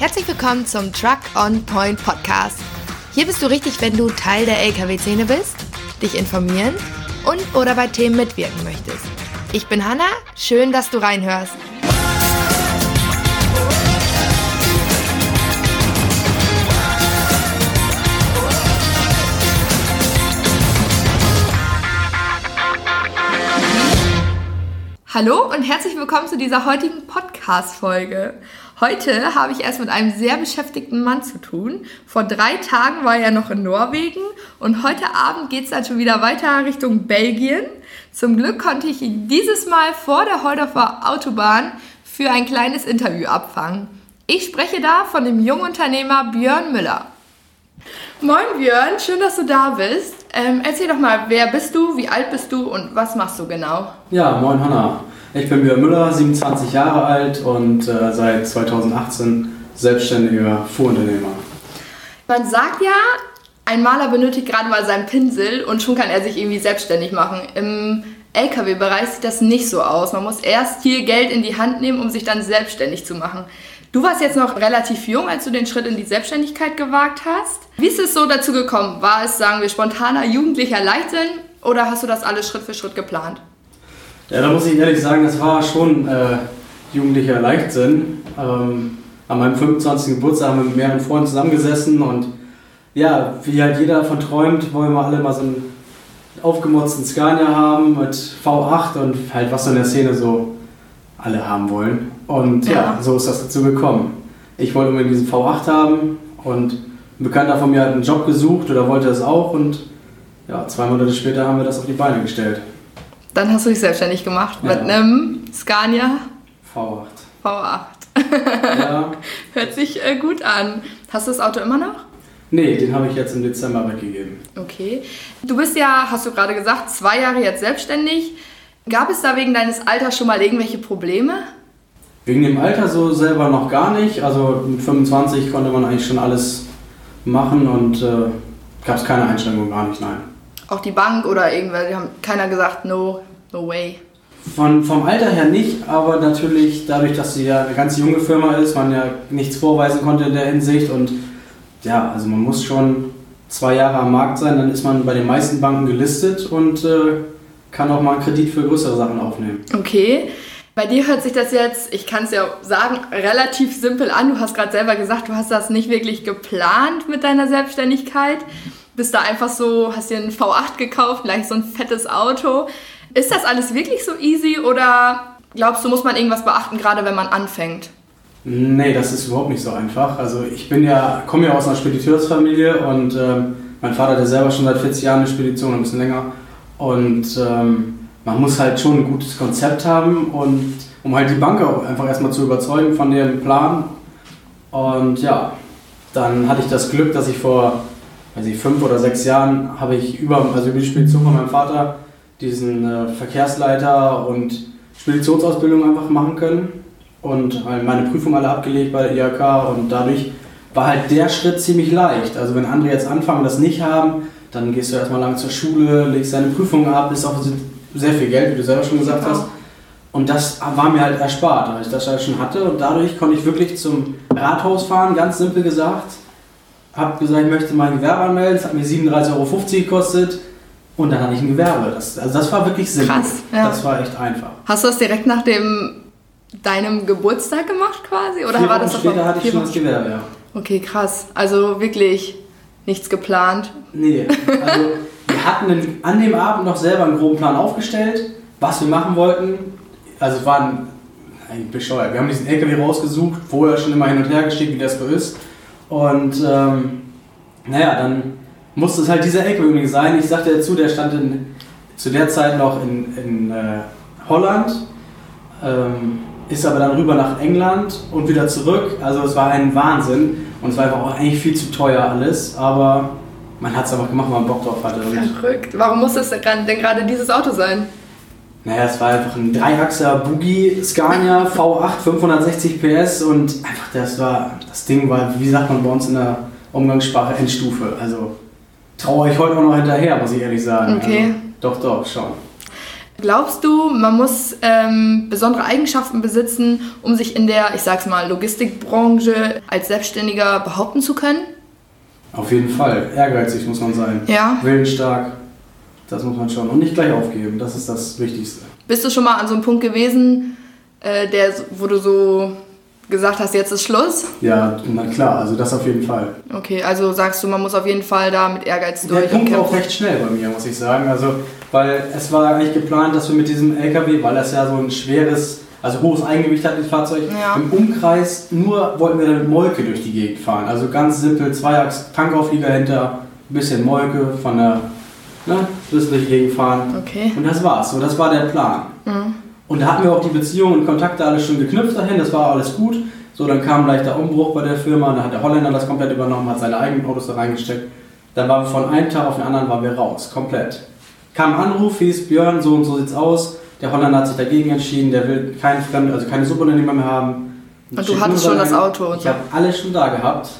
Herzlich willkommen zum Truck on Point Podcast. Hier bist du richtig, wenn du Teil der LKW-Szene bist, dich informieren und oder bei Themen mitwirken möchtest. Ich bin Hanna, schön, dass du reinhörst. Hallo und herzlich willkommen zu dieser heutigen Podcast-Folge. Heute habe ich erst mit einem sehr beschäftigten Mann zu tun. Vor drei Tagen war er noch in Norwegen und heute Abend geht es dann schon wieder weiter Richtung Belgien. Zum Glück konnte ich ihn dieses Mal vor der Heudorfer Autobahn für ein kleines Interview abfangen. Ich spreche da von dem Jungunternehmer Björn Müller. Moin Björn, schön, dass du da bist. Ähm, erzähl doch mal, wer bist du, wie alt bist du und was machst du genau? Ja, moin Hanna. Ich bin Björn Müller, 27 Jahre alt und äh, seit 2018 selbstständiger Fuhrunternehmer. Man sagt ja, ein Maler benötigt gerade mal seinen Pinsel und schon kann er sich irgendwie selbstständig machen. Im LKW-Bereich sieht das nicht so aus. Man muss erst hier Geld in die Hand nehmen, um sich dann selbstständig zu machen. Du warst jetzt noch relativ jung, als du den Schritt in die Selbstständigkeit gewagt hast. Wie ist es so dazu gekommen? War es, sagen wir, spontaner jugendlicher Leichtsinn oder hast du das alles Schritt für Schritt geplant? Ja, da muss ich ehrlich sagen, das war schon äh, jugendlicher Leichtsinn. Ähm, an meinem 25. Geburtstag haben wir mit mehreren Freunden zusammengesessen und ja, wie halt jeder davon träumt, wollen wir alle mal so einen aufgemotzten Scania haben mit V8 und halt was so in der Szene so alle haben wollen. Und ja, ja so ist das dazu gekommen. Ich wollte unbedingt diesen V8 haben und ein Bekannter von mir hat einen Job gesucht oder wollte es auch und ja, zwei Monate später haben wir das auf die Beine gestellt. Dann hast du dich selbstständig gemacht ja. mit einem Scania V8. V8. ja. Hört sich äh, gut an. Hast du das Auto immer noch? Nee, den habe ich jetzt im Dezember weggegeben. Okay. Du bist ja, hast du gerade gesagt, zwei Jahre jetzt selbstständig. Gab es da wegen deines Alters schon mal irgendwelche Probleme? Wegen dem Alter so selber noch gar nicht. Also mit 25 konnte man eigentlich schon alles machen und äh, gab es keine Einschränkungen, gar nicht, nein. Auch die Bank oder irgendwer, die haben keiner gesagt, no, no way. Von, vom Alter her nicht, aber natürlich dadurch, dass sie ja eine ganz junge Firma ist, man ja nichts vorweisen konnte in der Hinsicht und ja, also man muss schon zwei Jahre am Markt sein, dann ist man bei den meisten Banken gelistet und äh, kann auch mal einen Kredit für größere Sachen aufnehmen. Okay. Bei dir hört sich das jetzt, ich kann es ja sagen, relativ simpel an. Du hast gerade selber gesagt, du hast das nicht wirklich geplant mit deiner Selbstständigkeit bist da einfach so, hast dir einen V8 gekauft, gleich so ein fettes Auto. Ist das alles wirklich so easy oder glaubst du, muss man irgendwas beachten, gerade wenn man anfängt? Nee, das ist überhaupt nicht so einfach. Also ich bin ja, komme ja aus einer Spediteursfamilie und ähm, mein Vater hat ja selber schon seit 40 Jahren eine Spedition, ein bisschen länger. Und ähm, man muss halt schon ein gutes Konzept haben und um halt die Bank auch einfach erstmal zu überzeugen von dem Plan. Und ja, dann hatte ich das Glück, dass ich vor weiß ich, fünf oder sechs Jahren habe ich über, also über die Spedition von meinem Vater diesen äh, Verkehrsleiter und Speditionsausbildung einfach machen können und halt meine Prüfung alle abgelegt bei der IHK und dadurch war halt der Schritt ziemlich leicht. Also wenn andere jetzt anfangen, das nicht haben, dann gehst du erstmal lang zur Schule, legst deine Prüfungen ab, ist auch sehr viel Geld, wie du selber schon gesagt hast. Und das war mir halt erspart, weil ich das halt schon hatte und dadurch konnte ich wirklich zum Rathaus fahren, ganz simpel gesagt, habe gesagt, ich möchte mein Gewerbe anmelden. Das hat mir 37,50 Euro gekostet. Und dann hatte ich ein Gewerbe. Das, also das war wirklich simpel. Krass, ja. Das war echt einfach. Hast du das direkt nach dem, deinem Geburtstag gemacht quasi? Oder Vier war das später hatte ich schon das Gewerbe, ja. Okay, krass. Also wirklich nichts geplant? Nee, also wir hatten an dem Abend noch selber einen groben Plan aufgestellt, was wir machen wollten. Also es war ein, ein bescheuert. Wir haben diesen LKW rausgesucht, vorher schon immer hin und her geschickt, wie das so ist. Und ähm, naja, dann musste es halt dieser LKW sein. Ich sagte dazu, der stand in, zu der Zeit noch in, in äh, Holland, ähm, ist aber dann rüber nach England und wieder zurück. Also es war ein Wahnsinn und es war einfach auch eigentlich viel zu teuer alles, aber man hat es einfach gemacht, weil man Bock drauf hatte. Verrückt. Warum muss es denn gerade dieses Auto sein? Naja, es war einfach ein Dreiachser Boogie Scania V8 560 PS und einfach das war, das Ding war, wie sagt man bei uns in der Umgangssprache, Endstufe. Also traue ich heute auch noch hinterher, muss ich ehrlich sagen. Okay. Also, doch, doch, schon. Glaubst du, man muss ähm, besondere Eigenschaften besitzen, um sich in der, ich sag's mal, Logistikbranche als Selbstständiger behaupten zu können? Auf jeden Fall. Ehrgeizig muss man sein. Ja. Willensstark. Das muss man schon. Und nicht gleich aufgeben. Das ist das Wichtigste. Bist du schon mal an so einem Punkt gewesen, äh, der, wo du so gesagt hast, jetzt ist Schluss? Ja, na klar. Also das auf jeden Fall. Okay, also sagst du, man muss auf jeden Fall da mit Ehrgeiz Der durch. Punkt und war auch recht schnell bei mir, muss ich sagen. Also, weil es war eigentlich geplant, dass wir mit diesem LKW, weil das ja so ein schweres, also hohes Eigengewicht hat, das Fahrzeug, Ja. im Umkreis nur wollten wir dann mit Molke durch die Gegend fahren. Also ganz simpel, Zweiachs, Tankauflieger hinter, ein bisschen Molke von der, ne, bis durch die Gegend fahren. Okay. Und das war's. So, das war der Plan. Und da hatten wir auch die Beziehungen und Kontakte alles schon geknüpft dahin, das war alles gut. So, dann kam ein leichter Umbruch bei der Firma, dann hat der Holländer das komplett übernommen, hat seine eigenen Autos da reingesteckt. Dann waren wir von einem Tag auf den anderen waren wir raus, komplett. Kam ein Anruf, hieß Björn, so und so sieht's aus. Der Holländer hat sich dagegen entschieden, der will keinen Fremden, also keine Subunternehmer mehr haben. Und du hattest schon das. Auto und Ich habe alles schon da gehabt,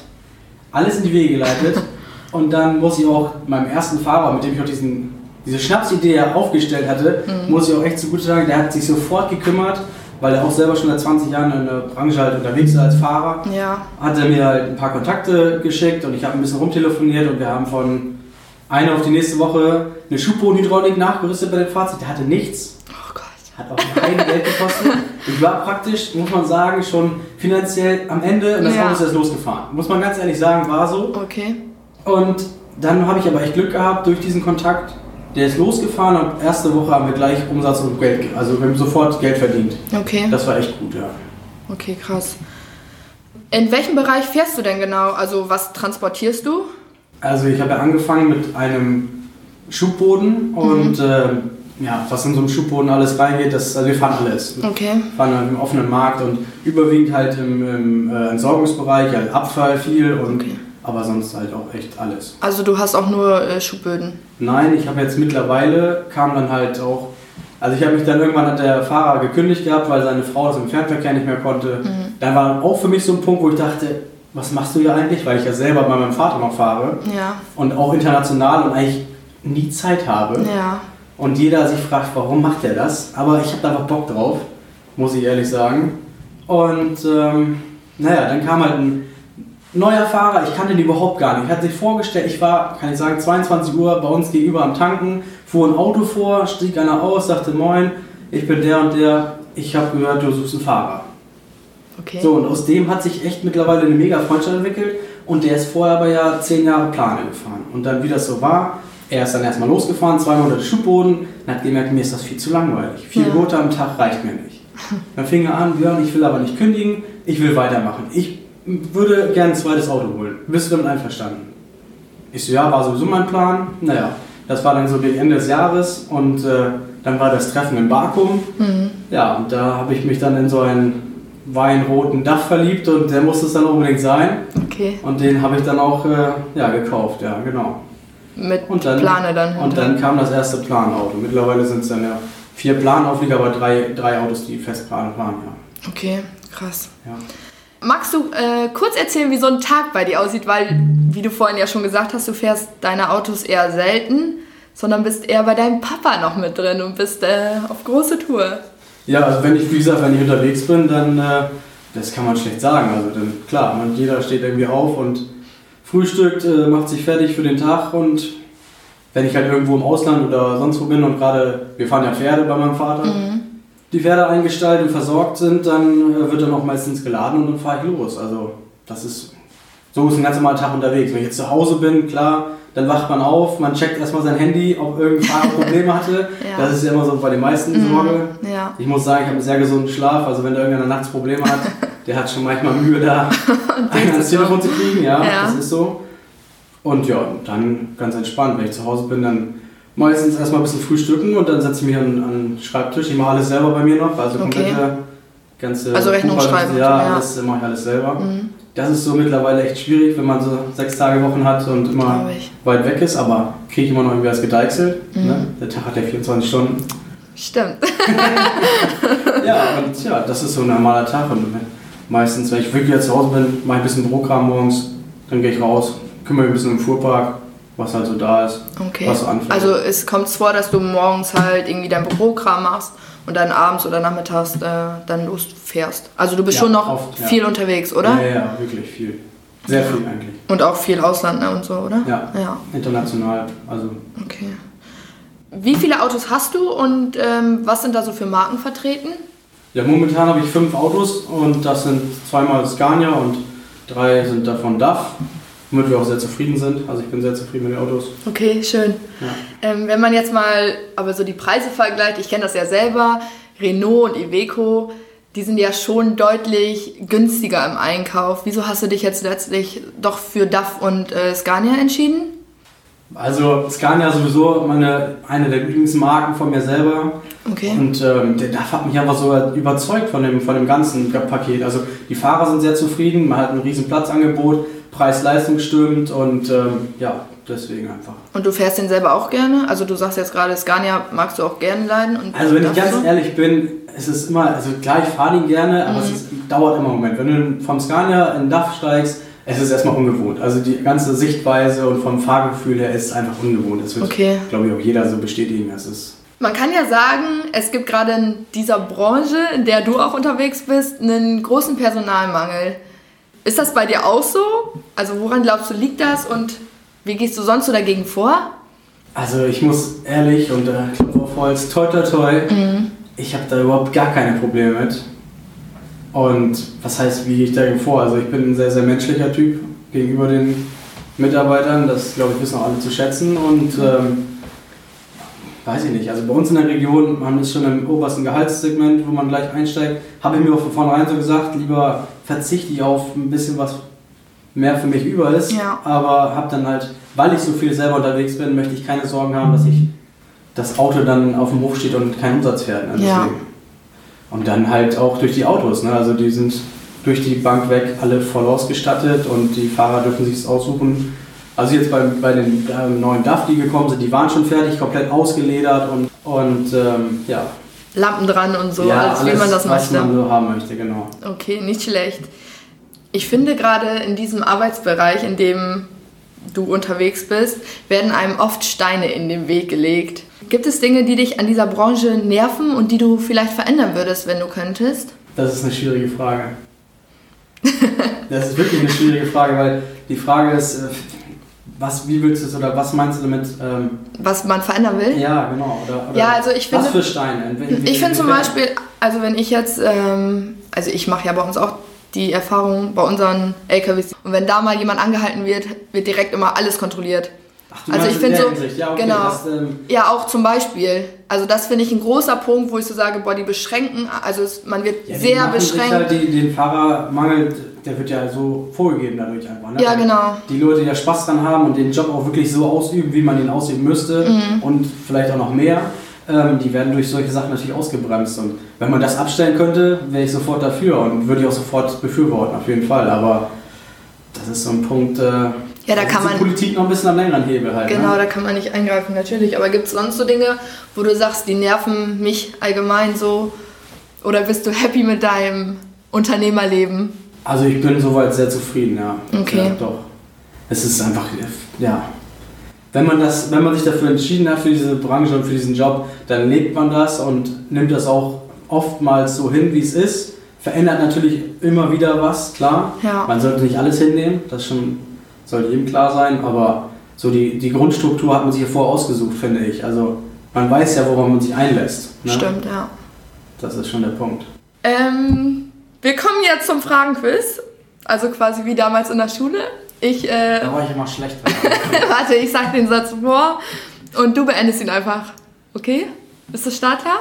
alles in die Wege geleitet. und dann muss ich auch meinem ersten Fahrer, mit dem ich auch diesen, diese Schnapsidee aufgestellt hatte, Mhm. muss ich auch echt zugute sagen, der hat sich sofort gekümmert, weil er auch selber schon seit 20 Jahren in der Branche halt unterwegs ist als Fahrer. Ja. Hat er mir halt ein paar Kontakte geschickt und ich habe ein bisschen rumtelefoniert und wir haben von einer auf die nächste Woche eine Schubbodenhydraulik nachgerüstet bei dem Fahrzeug. Der hatte nichts. Hat auch kein Geld gekostet. Ich war praktisch, muss man sagen, schon finanziell am Ende und das Ja. Auto ist erst losgefahren. Muss man ganz ehrlich sagen, war so. Okay. Und dann habe ich aber echt Glück gehabt durch diesen Kontakt. Der ist losgefahren und erste Woche haben wir gleich Umsatz und Geld, ge- also wir haben sofort Geld verdient. Okay. Das war echt gut, ja. Okay, krass. In welchem Bereich fährst du denn genau? Also was transportierst du? Also ich habe ja angefangen mit einem Schubboden und ähm, ja, was in so einem Schubboden alles reingeht, das, also wir fahren alles. Okay. Wir fahren halt im offenen Markt und überwiegend halt im, im äh, Entsorgungsbereich, halt Abfall viel und Okay. aber sonst halt auch echt alles. Also du hast auch nur äh, Schubböden. Nein, ich habe jetzt mittlerweile, kam dann halt auch, also ich habe mich dann irgendwann hat der Fahrer gekündigt gehabt, weil seine Frau das im Fernverkehr nicht mehr konnte. Dann war auch für mich so ein Punkt, wo ich dachte, was machst du hier eigentlich? Weil ich ja selber bei meinem Vater noch fahre Ja. und auch international und eigentlich nie Zeit habe. Ja. Und jeder sich fragt, warum macht er das? Aber ich habe da einfach Bock drauf, muss ich ehrlich sagen. Und ähm, naja, dann kam halt ein neuer Fahrer, ich kannte den überhaupt gar nicht. Er hat sich vorgestellt, ich war, kann ich sagen, 22 Uhr bei uns gegenüber am Tanken, fuhr ein Auto vor, stieg einer aus, sagte, moin, ich bin der und der, ich habe gehört, du suchst einen Fahrer. Okay. So, und aus dem hat sich echt mittlerweile eine mega Freundschaft entwickelt und der ist vorher aber ja zehn Jahre Plane gefahren. Und dann, wie das so war, er ist dann erstmal losgefahren, zwei Monate Schubboden und hat gemerkt, mir ist das viel zu langweilig. Vier Ja. Boote am Tag reicht mir nicht. Dann fing er an, Björn, ich will aber nicht kündigen, ich will weitermachen. Ich würde gerne ein zweites Auto holen. Bist du damit einverstanden? Ich so, ja, war sowieso mein Plan. Naja, das war dann so gegen Ende des Jahres und äh, dann war das Treffen in Bakum. Ja, und da habe ich mich dann in so einen weinroten Dach verliebt und der musste es dann unbedingt sein. Okay. Und den habe ich dann auch äh, ja, gekauft, ja, genau. Mit Und dann, Plane dann. Und dann kam das erste Planauto. Mittlerweile sind es dann ja vier Planauflieger, aber drei, drei Autos, die Festplan fahren, ja. Okay, krass. ja. Magst du äh, kurz erzählen, wie so ein Tag bei dir aussieht? Weil, wie du vorhin ja schon gesagt hast, du fährst deine Autos eher selten, sondern bist eher bei deinem Papa noch mit drin und bist äh, auf große Tour. Ja, also wenn ich, wie gesagt, wenn ich unterwegs bin, dann, äh, das kann man schlecht sagen. Also dann, klar, man, jeder steht irgendwie auf und frühstückt, äh, macht sich fertig für den Tag und wenn ich halt irgendwo im Ausland oder sonst wo bin und gerade, wir fahren ja Pferde bei meinem Vater, die Pferde eingestallt und versorgt sind, dann äh, wird dann auch meistens geladen und dann fahre ich los. Also das ist, so ist ein ganz normaler Tag unterwegs. Wenn ich jetzt zu Hause bin, klar, dann wacht man auf, man checkt erstmal sein Handy, ob irgendein Probleme hatte. Ja. Das ist ja immer so bei den meisten die Sorge. Ja. Ich muss sagen, ich habe einen sehr gesunden Schlaf. Also wenn da irgendeiner nachts Probleme hat, der hat schon manchmal Mühe, da einen ans Telefon zu kriegen. Ja, Ja. das ist so. Und ja, dann ganz entspannt. Wenn ich zu Hause bin, dann meistens erstmal ein bisschen frühstücken und dann setze ich mich an, an den Schreibtisch. Ich mache alles selber bei mir noch. Also Okay. komplette, ganze Also Rechnung schreiben, Ja, ja. alles mache ich alles selber. Mhm. Das ist so mittlerweile echt schwierig, wenn man so sechs Tage Wochen hat und immer weit weg ist, aber kriege ich immer noch irgendwie was gedeichselt. Mhm. Ne? Der Tag hat ja 24 Stunden. Stimmt. Ja, und ja, das ist so ein normaler Tag. Und meistens, wenn ich wirklich jetzt zu Hause bin, mache ich ein bisschen Bürokram morgens, dann gehe ich raus, kümmere mich ein bisschen im Fuhrpark was halt so da ist, Okay. was so anfällt. Also es kommt vor, dass du morgens halt irgendwie dein Bürokram machst und dann abends oder nachmittags äh, dann losfährst. Also du bist Ja, schon noch oft, ja. viel unterwegs, oder? Ja, ja, wirklich viel. Sehr viel eigentlich. Und auch viel Ausland ne, und so, oder? Ja. Ja, International, also okay. Wie viele Autos hast du und ähm, was sind da so für Marken vertreten? Ja, momentan habe ich fünf Autos und das sind zweimal Scania und drei sind davon DAF, womit wir auch sehr zufrieden sind. Also ich bin sehr zufrieden mit den Autos. Okay, schön. Ja. Ähm, wenn man jetzt mal aber so die Preise vergleicht, ich kenne das ja selber, Renault und Iveco, die sind ja schon deutlich günstiger im Einkauf. Wieso hast du dich jetzt letztlich doch für DAF und äh, Scania entschieden? Also Scania sowieso meine, eine der Lieblingsmarken von mir selber. Okay. Und ähm, der DAF hat mich einfach so überzeugt von dem, von dem ganzen Paket. Also die Fahrer sind sehr zufrieden, man hat ein riesen Platzangebot, Preis-Leistung stimmt und ähm, ja, deswegen einfach. Und du fährst den selber auch gerne? Also du sagst jetzt gerade, Scania magst du auch gerne leiden. Und Also wenn ich ganz so? ehrlich bin, es ist immer, also klar, ich fahre den gerne, aber Mhm. es ist, dauert immer einen Moment. Wenn du vom Scania in den DAF steigst, es ist erstmal ungewohnt. Also die ganze Sichtweise und vom Fahrgefühl her ist es einfach ungewohnt. Das wird, Okay. glaube ich, auch jeder so bestätigen. Es ist Man kann ja sagen, es gibt gerade in dieser Branche, in der du auch unterwegs bist, einen großen Personalmangel. Ist das bei dir auch so? Also woran glaubst du, liegt das und wie gehst du sonst so dagegen vor? Also ich muss ehrlich und äh, Klopf auf Holz, toi toi toi, Mhm. ich habe da überhaupt gar keine Probleme mit. Und was heißt, wie gehe ich dagegen vor? Also ich bin ein sehr, sehr menschlicher Typ gegenüber den Mitarbeitern, das glaube ich wissen auch alle zu schätzen und ähm, weiß ich nicht, also bei uns in der Region, man ist schon im obersten Gehaltssegment, wo man gleich einsteigt, habe ich mir auch von vornherein so gesagt, lieber verzichte ich auf ein bisschen was mehr für mich über ist, Ja. aber habe dann halt, weil ich so viel selber unterwegs bin, möchte ich keine Sorgen haben, dass ich das Auto dann auf dem Hof steht und kein Umsatz fährt. Ne? Ja. Deswegen. Und dann halt auch durch die Autos, ne? also die sind durch die Bank weg alle voll ausgestattet und die Fahrer dürfen sich aussuchen. Also jetzt bei, bei den ähm, neuen DAF, die gekommen sind, die waren schon fertig, komplett ausgeledert und, und ähm, ja, Lampen dran und so, ja, als wie man das was möchte. man so haben möchte, genau. Okay, nicht schlecht. Ich finde gerade in diesem Arbeitsbereich, in dem du unterwegs bist, werden einem oft Steine in den Weg gelegt. Gibt es Dinge, die dich an dieser Branche nerven und die du vielleicht verändern würdest, wenn du könntest? Das ist eine schwierige Frage. das ist wirklich eine schwierige Frage, weil die Frage ist, äh, was, wie willst du es oder was meinst du damit? Ähm, Was man verändern will? ja, genau. Oder, oder Ja, also ich was finde- für Steine? In welchen- Ich finde zum? Beispiel, also wenn ich jetzt, ähm, also ich mache ja bei uns auch die Erfahrung bei unseren LKWs. Und wenn da mal jemand angehalten wird, wird direkt immer alles kontrolliert. Ach, du also ich in finde so- ja, okay, genau. Das, ähm, Ja, auch zum Beispiel. Also das finde ich ein großer Punkt, wo ich so sage, boah, die beschränken, also es, man wird ja, sehr sich beschränkt. Halt die, den Fahrermangel, der wird ja so vorgegeben dadurch einfach. Ne? Ja, Weil genau. Die Leute, die da Spaß dran haben und den Job auch wirklich so ausüben, wie man ihn ausüben müsste Mhm. und vielleicht auch noch mehr, ähm, die werden durch solche Sachen natürlich ausgebremst. Und wenn man das abstellen könnte, wäre ich sofort dafür und würde ich auch sofort befürworten, auf jeden Fall. Aber das ist so ein Punkt, äh, Ja, da kann die man- Politik noch ein bisschen am längeren Hebel halt. Genau, Ne? da kann man nicht eingreifen, natürlich. Aber gibt es sonst so Dinge, wo du sagst, die nerven mich allgemein so? Oder bist du happy mit deinem Unternehmerleben? Also ich bin soweit sehr zufrieden, ja. Okay. Ja, doch. Es ist einfach, ja. Wenn man, das, wenn man sich dafür entschieden hat, für diese Branche und für diesen Job, dann lebt man das und nimmt das auch oftmals so hin, wie es ist. Verändert natürlich immer wieder was, klar. Ja. Man sollte nicht alles hinnehmen, das schon, sollte jedem klar sein, aber so die, die Grundstruktur hat man sich ja vorher ausgesucht, finde ich. Also man weiß ja, worauf man sich einlässt. Ne? Stimmt, ja. Das ist schon der Punkt. Ähm, wir kommen jetzt zum Fragenquiz. Also quasi wie damals in der Schule. Ich, äh, Da war ich immer schlecht. warte, ich sag den Satz vor und du beendest ihn einfach. Okay? Ist das startklar?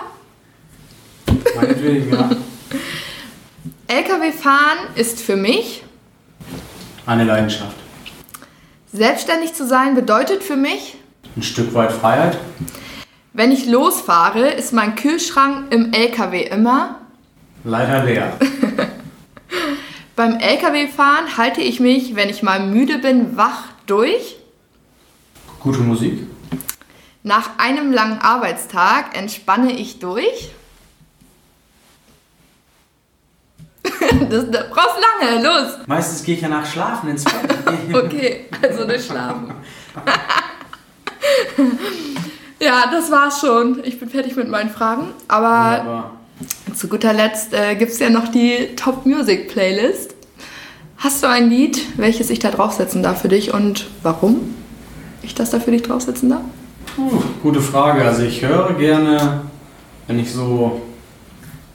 Meinetwegen, ja. LKW fahren ist für mich, Eine Leidenschaft. selbstständig zu sein bedeutet für mich, Ein Stück weit Freiheit. wenn ich losfahre, ist mein Kühlschrank im LKW immer. Leider leer. Beim LKW-Fahren halte ich mich, wenn ich mal müde bin, wach durch. Gute Musik. Nach einem langen Arbeitstag entspanne ich durch. Das, das brauchst lange, los. Meistens gehe ich ja nach Schlafen ins Bett. Okay, also durchschlafen. ja, das war's schon. Ich bin fertig mit meinen Fragen. Aber Zu guter Letzt äh, gibt es ja noch die Top Music Playlist. Hast du ein Lied, welches ich da draufsetzen darf für dich und warum ich das da für dich draufsetzen darf? Puh, gute Frage. Also ich höre gerne, wenn ich so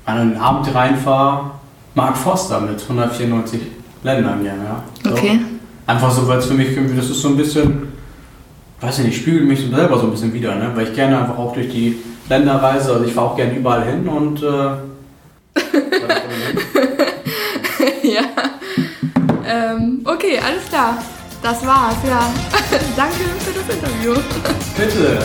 an einen Abend reinfahre, Mark Foster mit 194 Ländern gerne, ja. So. Okay. Einfach so, weil es für mich irgendwie, das ist so ein bisschen, weiß ich nicht, spiegelt mich so selber so ein bisschen wieder, ne? Weil ich gerne einfach auch durch die Länder reise, also ich fahre auch gerne überall hin und äh, ja. Ähm, okay, alles klar. Das war's, ja. Danke für das Interview. bitte.